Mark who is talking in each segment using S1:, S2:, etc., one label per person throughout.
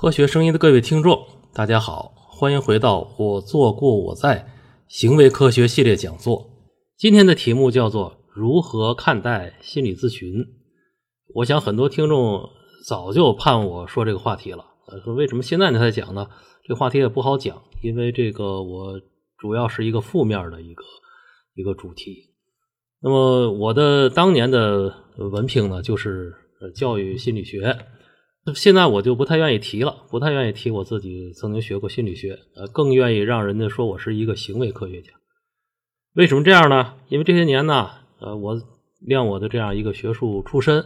S1: 科学声音的各位听众，大家好，欢迎回到我做过我在行为科学系列讲座。今天的题目叫做如何看待心理咨询。我想很多听众早就盼我说这个话题了，说为什么现在你才讲呢？这话题也不好讲，因为这个我主要是一个负面的一个一个主题。那么我的当年的文凭呢，就是教育心理学。现在我就不太愿意提了，不太愿意提我自己曾经学过心理学，呃，更愿意让人家说我是一个行为科学家。为什么这样呢？因为这些年呢，呃，我练我的这样一个学术出身，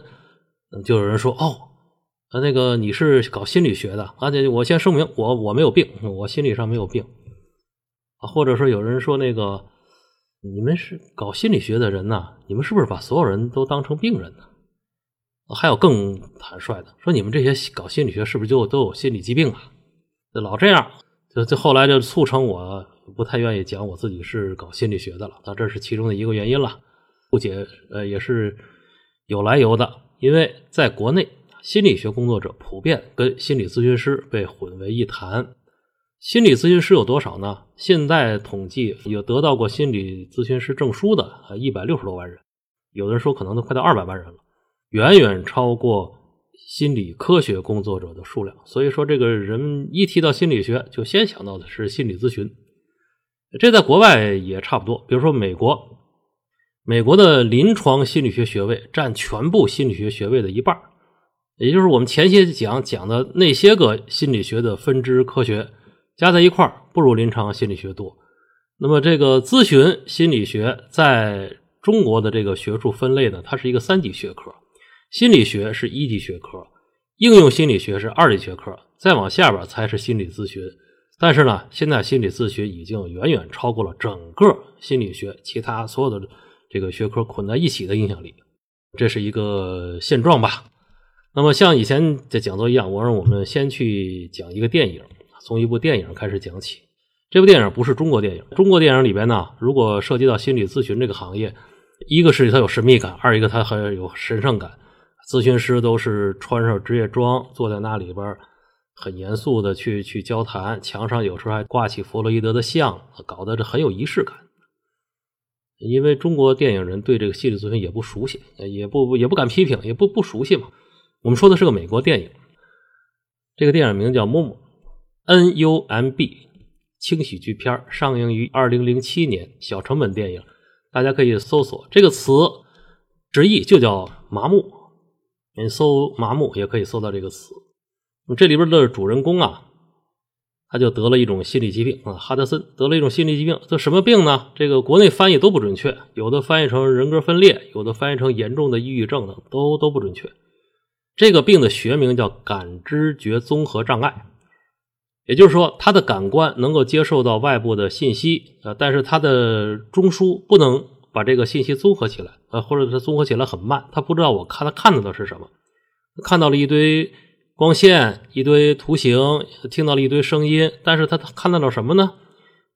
S1: 就有人说哦，呃，那个你是搞心理学的，而且我先声明，我我没有病，我心理上没有病啊。或者说有人说那个你们是搞心理学的人呢，你们是不是把所有人都当成病人呢？还有更坦率的说，你们这些搞心理学是不是就都有心理疾病啊？老这样，就就后来就促成我不太愿意讲我自己是搞心理学的了。那这是其中的一个原因了。不解呃也是有来由的，因为在国内，心理学工作者普遍跟心理咨询师被混为一谈。心理咨询师有多少呢？现在统计有得到过心理咨询师证书的啊，一百六十多万人，有的人说可能都快到二百万人了。远远超过心理科学工作者的数量，所以说这个人一提到心理学，就先想到的是心理咨询。这在国外也差不多，比如说美国，美国的临床心理学学位占全部心理学学位的一半，也就是我们前些讲讲的那些个心理学的分支科学加在一块不如临床心理学多。那么这个咨询心理学在中国的这个学术分类呢，它是一个三级学科。心理学是一级学科，应用心理学是二级学科，再往下边才是心理咨询。但是呢，现在心理咨询已经远远超过了整个心理学其他所有的这个学科捆在一起的影响力，这是一个现状吧。那么像以前的讲座一样，我让我们先去讲一个电影，从一部电影开始讲起。这部电影不是中国电影，中国电影里边呢，如果涉及到心理咨询这个行业，一个是它有神秘感，二一个它还有神圣感。咨询师都是穿上职业装，坐在那里边很严肃的去去交谈，墙上有时候还挂起弗洛伊德的像，搞得这很有仪式感。因为中国电影人对这个心理咨询也不熟悉，也不也不敢批评，也不不熟悉嘛。我们说的是个美国电影，这个电影名叫《木木 N U M B》，轻喜剧片，上映于二零零七年，小成本电影，大家可以搜索这个词，直译就叫麻木。你搜“麻木”也可以搜到这个词。这里边的主人公啊，他就得了一种心理疾病啊，哈德森得了一种心理疾病。这什么病呢？这个国内翻译都不准确，有的翻译成人格分裂，有的翻译成严重的抑郁症等，都都不准确。这个病的学名叫感知觉综合障碍，也就是说，他的感官能够接受到外部的信息啊，但是他的中枢不能。把这个信息综合起来，呃，或者它综合起来很慢，他不知道我看他看到的是什么，看到了一堆光线、一堆图形，听到了一堆声音，但是他看到了什么呢？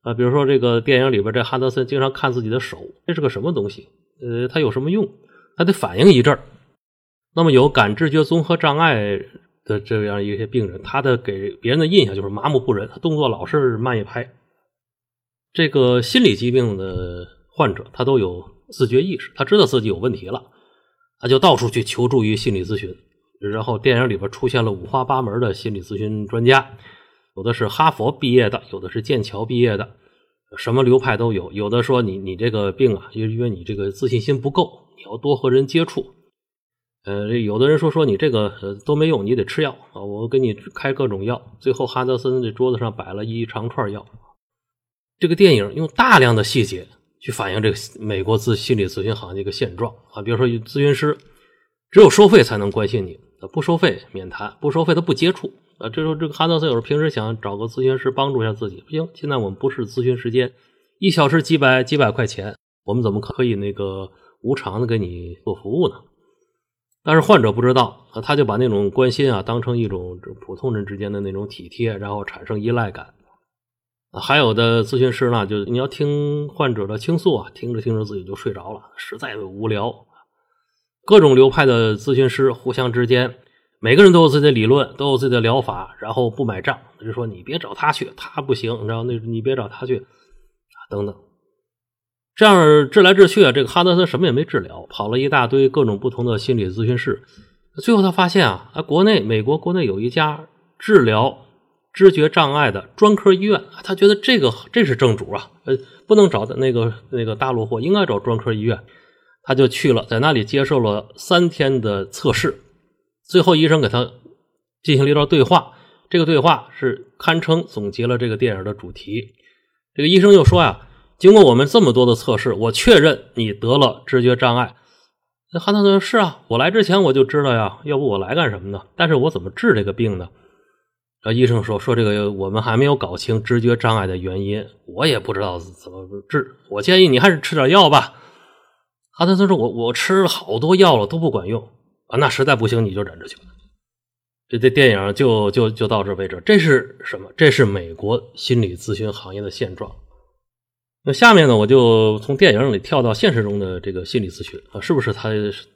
S1: 啊，比如说这个电影里边，这哈德森经常看自己的手，这是个什么东西？呃，它有什么用？他得反应一阵儿。那么有感知觉综合障碍的这样一些病人，他的给别人的印象就是麻木不仁，他动作老是慢一拍。这个心理疾病的。患者他都有自觉意识，他知道自己有问题了，他就到处去求助于心理咨询。然后电影里边出现了五花八门的心理咨询专家，有的是哈佛毕业的，有的是剑桥毕业的，什么流派都有。有的说你你这个病啊，因为你这个自信心不够，你要多和人接触。呃，有的人说说你这个都没用，你得吃药啊，我给你开各种药。最后哈德森这桌子上摆了一长串药。这个电影用大量的细节。去反映这个美国咨心理咨询行业一个现状啊，比如说咨询师只有收费才能关心你，不收费免谈，不收费他不接触啊。这时候这个哈德森有时候平时想找个咨询师帮助一下自己，不行，现在我们不是咨询时间，一小时几百几百块钱，我们怎么可以那个无偿的给你做服务呢？但是患者不知道，他就把那种关心啊当成一种普通人之间的那种体贴，然后产生依赖感。还有的咨询师呢，就你要听患者的倾诉啊，听着听着自己就睡着了，实在无聊。各种流派的咨询师互相之间每个人都有自己的理论，都有自己的疗法，然后不买账，就说你别找他去，他不行，你知道那你别找他去啊等等。这样治来治去啊，这个哈德森什么也没治疗，跑了一大堆各种不同的心理咨询室，最后他发现啊，啊，国内美国国内有一家治疗知觉障碍的专科医院，他觉得这个这是正主啊，呃，不能找的那个那个大陆货，应该找专科医院，他就去了，在那里接受了三天的测试，最后医生给他进行了一段对话，这个对话是堪称总结了这个电影的主题。这个医生又说呀。经过我们这么多的测试，我确认你得了知觉障碍。那汉特说：“是啊，我来之前我就知道呀，要不我来干什么呢？但是我怎么治这个病呢？”啊，医生说：“说这个我们还没有搞清知觉障碍的原因，我也不知道怎么治。我建议你还是吃点药吧。”哈德森说：“我我吃了好多药了，都不管用啊，那实在不行你就忍着去。”这这电影就就就到这为止。这是什么？这是美国心理咨询行业的现状。那下面呢，我就从电影里跳到现实中的这个心理咨询啊，是不是他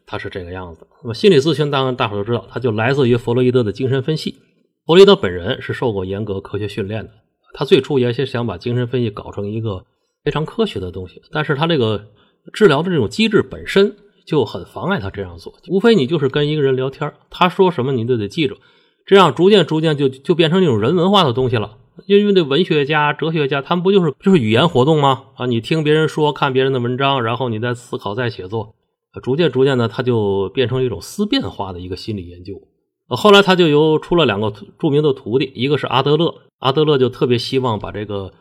S1: 他是这个样子？那么心理咨询当然大伙都知道，它就来自于弗洛伊德的精神分析。弗洛伊德本人是受过严格科学训练的，他最初也是想把精神分析搞成一个非常科学的东西，但是他这个治疗的这种机制本身就很妨碍他这样做。无非你就是跟一个人聊天，他说什么你都得记住，这样逐渐逐渐就就变成那种人文化的东西了。因为那文学家、哲学家，他们不就是就是语言活动吗？啊，你听别人说，看别人的文章，然后你再思考、再写作，逐渐、逐渐的，他就变成一种思辨化的一个心理研究。后来他就由出了两个著名的徒弟，一个是阿德勒，阿德勒就特别希望把这个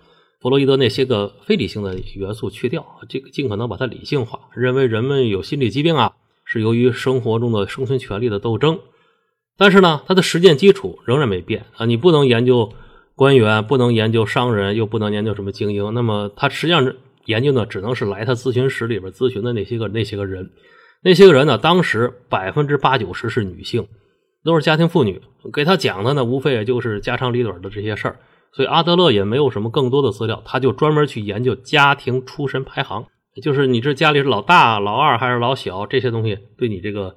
S1: 弗洛伊德那些个非理性的元素去掉，这个尽可能把它理性化，认为人们有心理疾病啊，是由于生活中的生存权利的斗争。但是呢，他的实践基础仍然没变啊，你不能研究。官员不能研究商人，又不能研究什么精英，那么他实际上研究呢，只能是来他咨询室里边咨询的那些个那些个人，那些个人呢，当时百分之八九十是女性，都是家庭妇女，给他讲的呢，无非也就是家长里短的这些事儿，所以阿德勒也没有什么更多的资料，他就专门去研究家庭出身排行，就是你这家里是老大、老二还是老小，这些东西对你这个。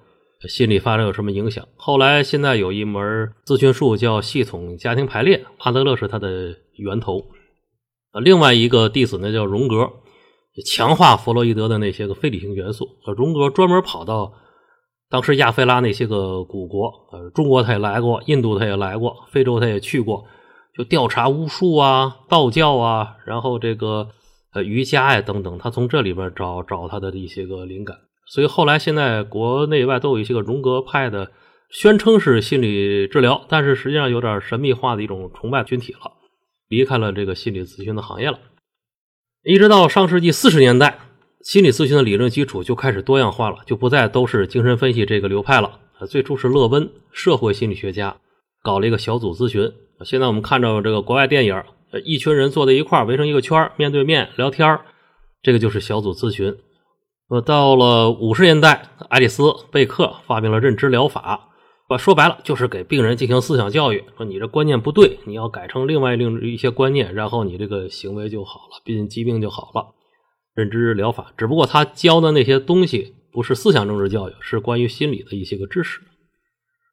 S1: 心理发展有什么影响？后来现在有一门咨询术叫系统家庭排列，阿德勒是它的源头。另外一个弟子呢叫荣格，强化弗洛伊德的那些个非理性元素。荣格专门跑到当时亚非拉那些个古国，呃，中国他也来过，印度他也来过，非洲他也去过，就调查巫术啊、道教啊，然后这个呃瑜伽呀等等，他从这里边找找他的一些个灵感。所以后来，现在国内外都有一些个荣格派的，宣称是心理治疗，但是实际上有点神秘化的一种崇拜群体了，离开了这个心理咨询的行业了。一直到上世纪四十年代，心理咨询的理论基础就开始多样化了，就不再都是精神分析这个流派了。最初是勒温，社会心理学家搞了一个小组咨询。现在我们看到这个国外电影，一群人坐在一块围成一个圈面对面聊天这个就是小组咨询。呃，到了五十年代，爱丽丝·贝克发明了认知疗法，把说白了就是给病人进行思想教育，说你这观念不对，你要改成另外另一些观念，然后你这个行为就好了，病疾病就好了。认知疗法，只不过他教的那些东西不是思想政治教育，是关于心理的一些个知识。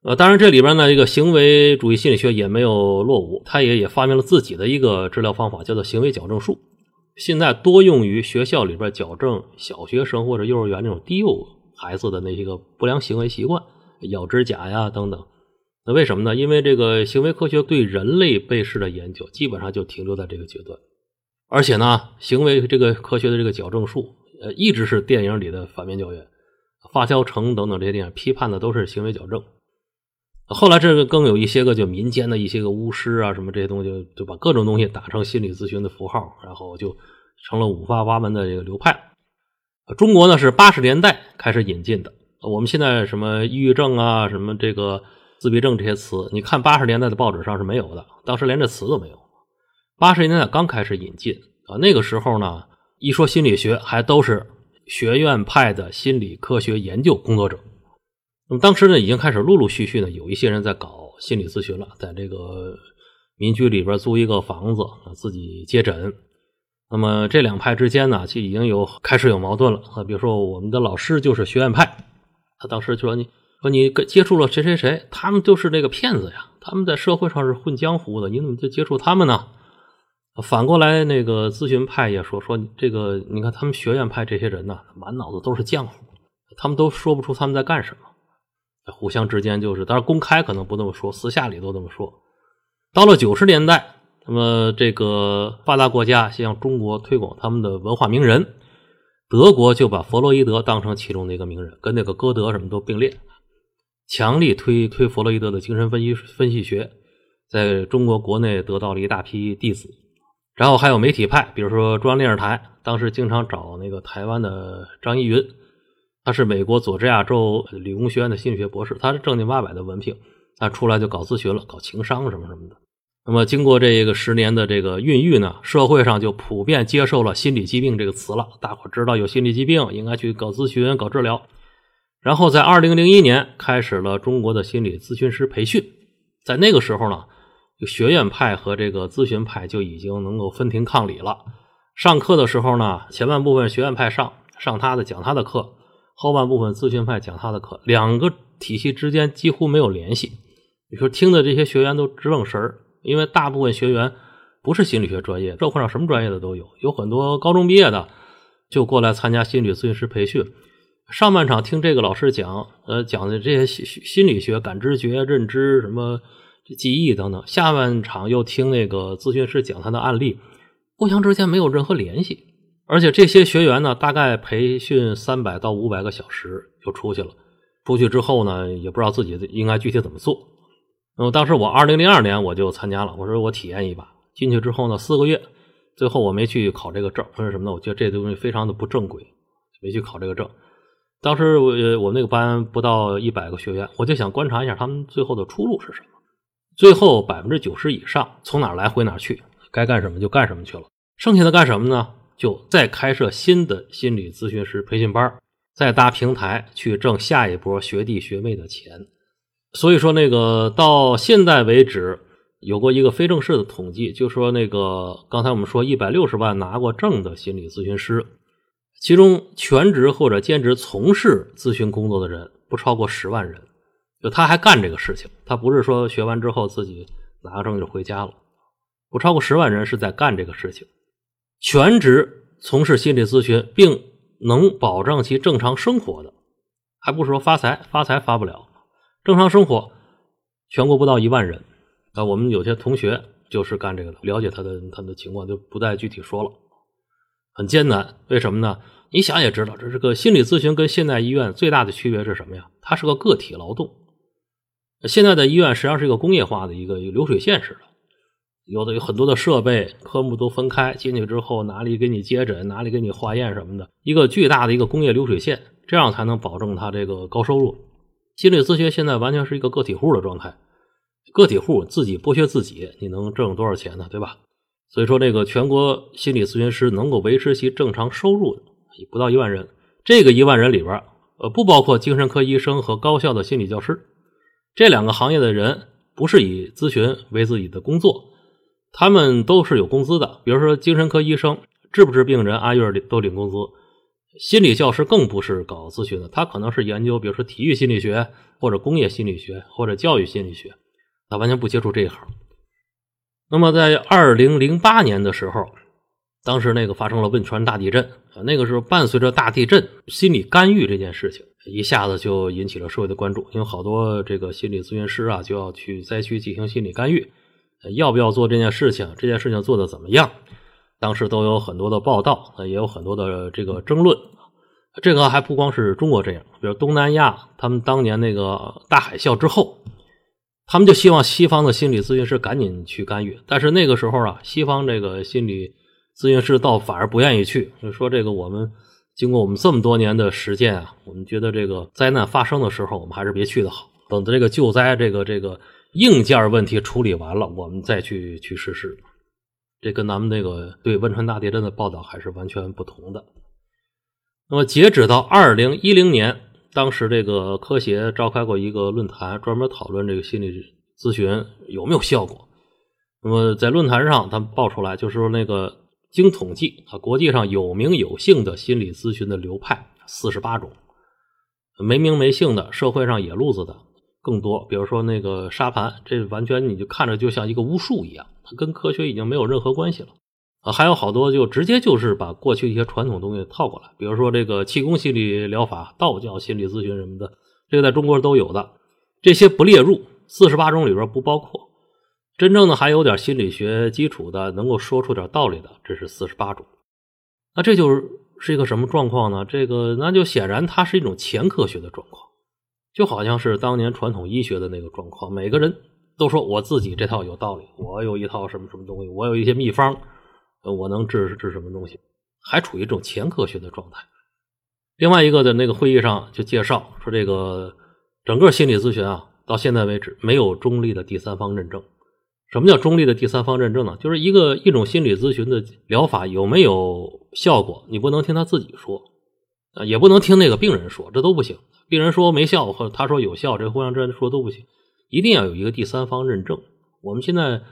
S1: 呃，当然这里边呢，这个行为主义心理学也没有落伍，他也也发明了自己的一个治疗方法，叫做行为矫正术。现在多用于学校里边矫正小学生或者幼儿园那种低幼孩子的那些个不良行为习惯，咬指甲呀等等。那为什么呢？因为这个行为科学对人类被试的研究基本上就停留在这个阶段，而且呢，行为这个科学的这个矫正术，呃，一直是电影里的反面教员，发条城等等这些电影批判的都是行为矫正。后来这个更有一些个就民间的一些个巫师啊什么这些东西，就把各种东西打成心理咨询的符号，然后就成了五花八门的这个流派。中国呢是八十年代开始引进的。我们现在什么抑郁症啊，什么这个自闭症这些词，你看八十年代的报纸上是没有的，当时连这词都没有。八十年代刚开始引进啊，那个时候呢，一说心理学还都是学院派的心理科学研究工作者。那么当时呢，已经开始陆陆续续呢，有一些人在搞心理咨询了，在这个民居里边租一个房子，自己接诊。那么这两派之间呢，就已经有开始有矛盾了啊。比如说我们的老师就是学院派，他当时就说：“你说你接触了谁谁谁，他们就是那个骗子呀，他们在社会上是混江湖的，你怎么就接触他们呢？反过来，那个咨询派也说说这个，你看他们学院派这些人呢，满脑子都是浆糊，他们都说不出他们在干什么，互相之间就是，当然公开可能不这么说，私下里都这么说。到了九十年代，那么这个发达国家向中国推广他们的文化名人，德国就把弗洛伊德当成其中的一个名人，跟那个歌德什么都并列，强力推推弗洛伊德的精神分析分析学，在中国国内得到了一大批弟子。然后还有媒体派，比如说中央电视台，当时经常找那个台湾的张一云，他是美国佐治亚州理工学院的心理学博士，他是正经八百的文凭，他出来就搞咨询了，搞情商什么什么的。那么经过这个十年的这个孕育呢，社会上就普遍接受了心理疾病这个词了，大伙知道有心理疾病应该去搞咨询、搞治疗。然后在二零零一年开始了中国的心理咨询师培训，在那个时候呢。学院派和这个咨询派就已经能够分庭抗礼了。上课的时候呢，前半部分学院派上上他的讲他的课，后半部分咨询派讲他的课，两个体系之间几乎没有联系。你说听的这些学员都直愣神儿，因为大部分学员不是心理学专业，社会上什么专业的都有，有很多高中毕业的就过来参加心理咨询师培训。上半场听这个老师讲，呃，讲的这些心心理学、感知觉、认知什么。这记忆等等，下半场又听那个咨询师讲他的案例，互相之间没有任何联系。而且这些学员呢，大概培训三百到五百个小时就出去了。出去之后呢，也不知道自己应该具体怎么做。那么当时我二零零二年我就参加了，我说我体验一把。进去之后呢，四个月，最后我没去考这个证，为什么呢？我觉得这东西非常的不正规，没去考这个证。当时我我那个班不到一百个学员，我就想观察一下他们最后的出路是什么。最后百分之九十以上从哪来回哪去，该干什么就干什么去了。剩下的干什么呢？就再开设新的心理咨询师培训班，再搭平台去挣下一波学弟学妹的钱。所以说，那个到现在为止，有过一个非正式的统计，就说那个刚才我们说一百六十万拿过证的心理咨询师，其中全职或者兼职从事咨询工作的人不超过十万人。就他还干这个事情，他不是说学完之后自己拿个证就回家了。不超过十万人是在干这个事情，全职从事心理咨询，并能保证其正常生活的，还不是说发财，发财发不了，正常生活，全国不到一万人。啊，我们有些同学就是干这个的，了解他的他的情况就不再具体说了，很艰难。为什么呢？你想也知道，这是个心理咨询跟现代医院最大的区别是什么呀？它是个个体劳动。现在的医院实际上是一个工业化的一个流水线似的，有的有很多的设备，科目都分开，进去之后哪里给你接诊，哪里给你化验什么的，一个巨大的一个工业流水线，这样才能保证他这个高收入。心理咨询现在完全是一个个体户的状态，个体户自己剥削自己，你能挣多少钱呢？对吧？所以说，这个全国心理咨询师能够维持其正常收入的不到一万人，这个一万人里边，呃，不包括精神科医生和高校的心理教师。这两个行业的人不是以咨询为自己的工作，他们都是有工资的。比如说，精神科医生治不治病人，按月都领工资；心理教师更不是搞咨询的，他可能是研究，比如说体育心理学，或者工业心理学，或者教育心理学，他完全不接触这一行。那么，在二零零八年的时候，当时那个发生了汶川大地震，那个时候伴随着大地震，心理干预这件事情。一下子就引起了社会的关注，因为好多这个心理咨询师啊就要去灾区进行心理干预，要不要做这件事情？这件事情做的怎么样？当时都有很多的报道，也有很多的这个争论。这个还不光是中国这样，比如东南亚，他们当年那个大海啸之后，他们就希望西方的心理咨询师赶紧去干预，但是那个时候啊，西方这个心理咨询师倒反而不愿意去，就说这个我们。经过我们这么多年的实践啊，我们觉得这个灾难发生的时候，我们还是别去的好。等这个救灾这个这个硬件问题处理完了，我们再去去实施。这跟咱们那个对汶川大地震的报道还是完全不同的。那么，截止到二零一零年，当时这个科协召开过一个论坛，专门讨论这个心理咨询有没有效果。那么，在论坛上，他们报出来就是说那个。经统计啊，国际上有名有姓的心理咨询的流派四十八种，没名没姓的社会上野路子的更多。比如说那个沙盘，这完全你就看着就像一个巫术一样，它跟科学已经没有任何关系了。啊，还有好多就直接就是把过去一些传统东西套过来，比如说这个气功心理疗法、道教心理咨询什么的，这个在中国都有的，这些不列入四十八种里边不包括。真正的还有点心理学基础的，能够说出点道理的，这是四十八种。那这就是是一个什么状况呢？这个那就显然它是一种前科学的状况，就好像是当年传统医学的那个状况，每个人都说我自己这套有道理，我有一套什么什么东西，我有一些秘方。我能治治什么东西？还处于这种前科学的状态。另外一个的那个会议上就介绍说，这个整个心理咨询啊，到现在为止没有中立的第三方认证。什么叫中立的第三方认证呢？就是一个一种心理咨询的疗法有没有效果，你不能听他自己说啊，也不能听那个病人说，这都不行。病人说没效或者他说有效，这互相之间说都不行，一定要有一个第三方认证。我们现在。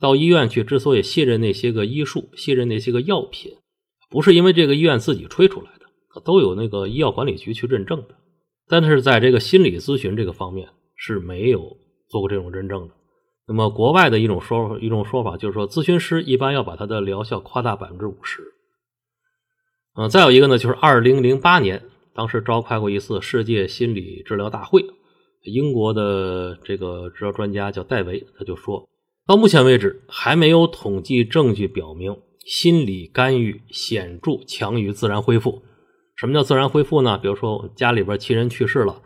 S1: 到医院去，之所以信任那些个医术，信任那些个药品，不是因为这个医院自己吹出来的，都有那个医药管理局去认证的。但是在这个心理咨询这个方面是没有做过这种认证的。那么国外的一种说一种说法就是说，咨询师一般要把他的疗效夸大百分之五十。嗯，再有一个呢，就是二零零八年，当时召开过一次世界心理治疗大会，英国的这个治疗专家叫戴维，他就说。到目前为止，还没有统计证据表明心理干预显著强于自然恢复。什么叫自然恢复呢？比如说家里边亲人去世了，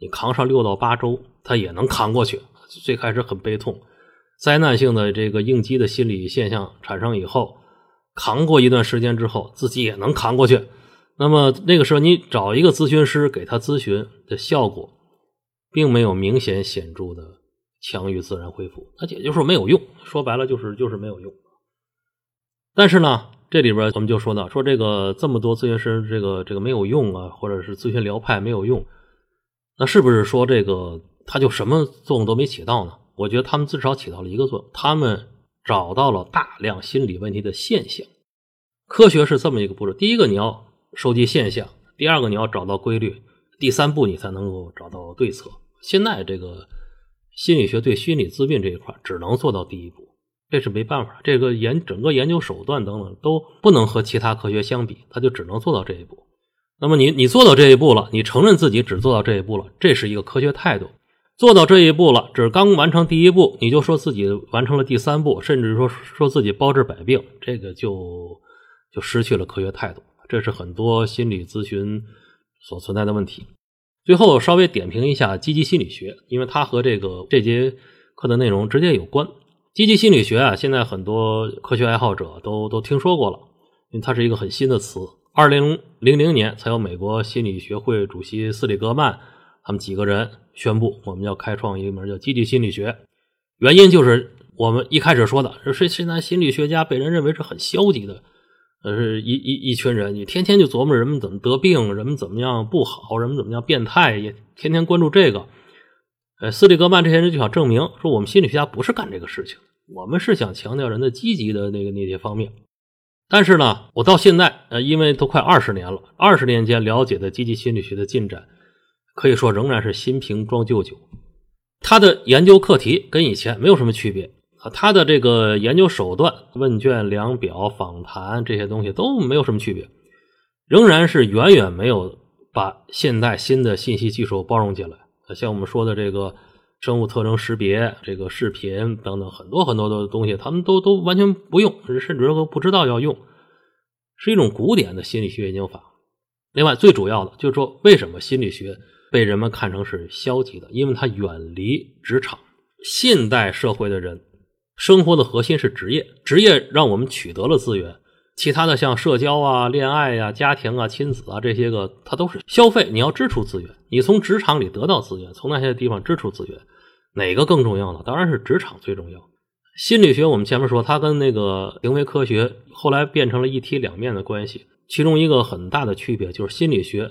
S1: 你扛上六到八周，他也能扛过去。最开始很悲痛，灾难性的这个应激的心理现象产生以后，扛过一段时间之后，自己也能扛过去。那么那个时候，你找一个咨询师给他咨询的效果，并没有明显显著的。强于自然恢复，那也就是说没有用。说白了就是就是没有用。但是呢，这里边我们就说到，说这个这么多咨询师，这个这个没有用啊，或者是咨询疗派没有用，那是不是说这个他就什么作用都没起到呢？我觉得他们至少起到了一个作用，他们找到了大量心理问题的现象。科学是这么一个步骤：第一个你要收集现象，第二个你要找到规律，第三步你才能够找到对策。现在这个。心理学对心理自病这一块只能做到第一步，这是没办法。这个研整个研究手段等等都不能和其他科学相比，他就只能做到这一步。那么你你做到这一步了，你承认自己只做到这一步了，这是一个科学态度。做到这一步了，只刚完成第一步，你就说自己完成了第三步，甚至说说自己包治百病，这个就就失去了科学态度。这是很多心理咨询所存在的问题。最后稍微点评一下积极心理学，因为它和这个这节课的内容直接有关。积极心理学啊，现在很多科学爱好者都都听说过了，因为它是一个很新的词。二零零零年才有美国心理学会主席斯里格曼他们几个人宣布，我们要开创一门叫积极心理学。原因就是我们一开始说的，是现在心理学家被人认为是很消极的。呃，是一一一群人，你天天就琢磨人们怎么得病，人们怎么样不好，人们怎么样变态，也天天关注这个。呃，斯里格曼这些人就想证明说，我们心理学家不是干这个事情，我们是想强调人的积极的那个那些方面。但是呢，我到现在，呃，因为都快二十年了，二十年间了解的积极心理学的进展，可以说仍然是新瓶装旧酒。他的研究课题跟以前没有什么区别。啊，他的这个研究手段、问卷、量表、访谈这些东西都没有什么区别，仍然是远远没有把现代新的信息技术包容进来。像我们说的这个生物特征识别、这个视频等等很多很多的东西，他们都都完全不用，甚至都不知道要用，是一种古典的心理学研究法。另外，最主要的就是说，为什么心理学被人们看成是消极的？因为它远离职场，现代社会的人。生活的核心是职业，职业让我们取得了资源，其他的像社交啊、恋爱啊、家庭啊、亲子啊这些个，它都是消费。你要支出资源，你从职场里得到资源，从那些地方支出资源，哪个更重要呢？当然是职场最重要。心理学我们前面说，它跟那个行为科学后来变成了一体两面的关系，其中一个很大的区别就是心理学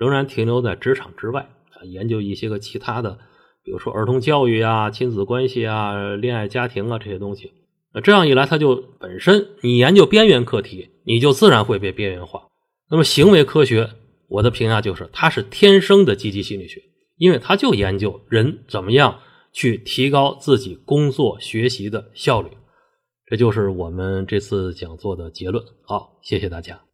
S1: 仍然停留在职场之外啊，研究一些个其他的。比如说儿童教育啊、亲子关系啊、恋爱家庭啊这些东西，那这样一来，它就本身你研究边缘课题，你就自然会被边缘化。那么行为科学，我的评价就是它是天生的积极心理学，因为它就研究人怎么样去提高自己工作学习的效率。这就是我们这次讲座的结论。好，谢谢大家。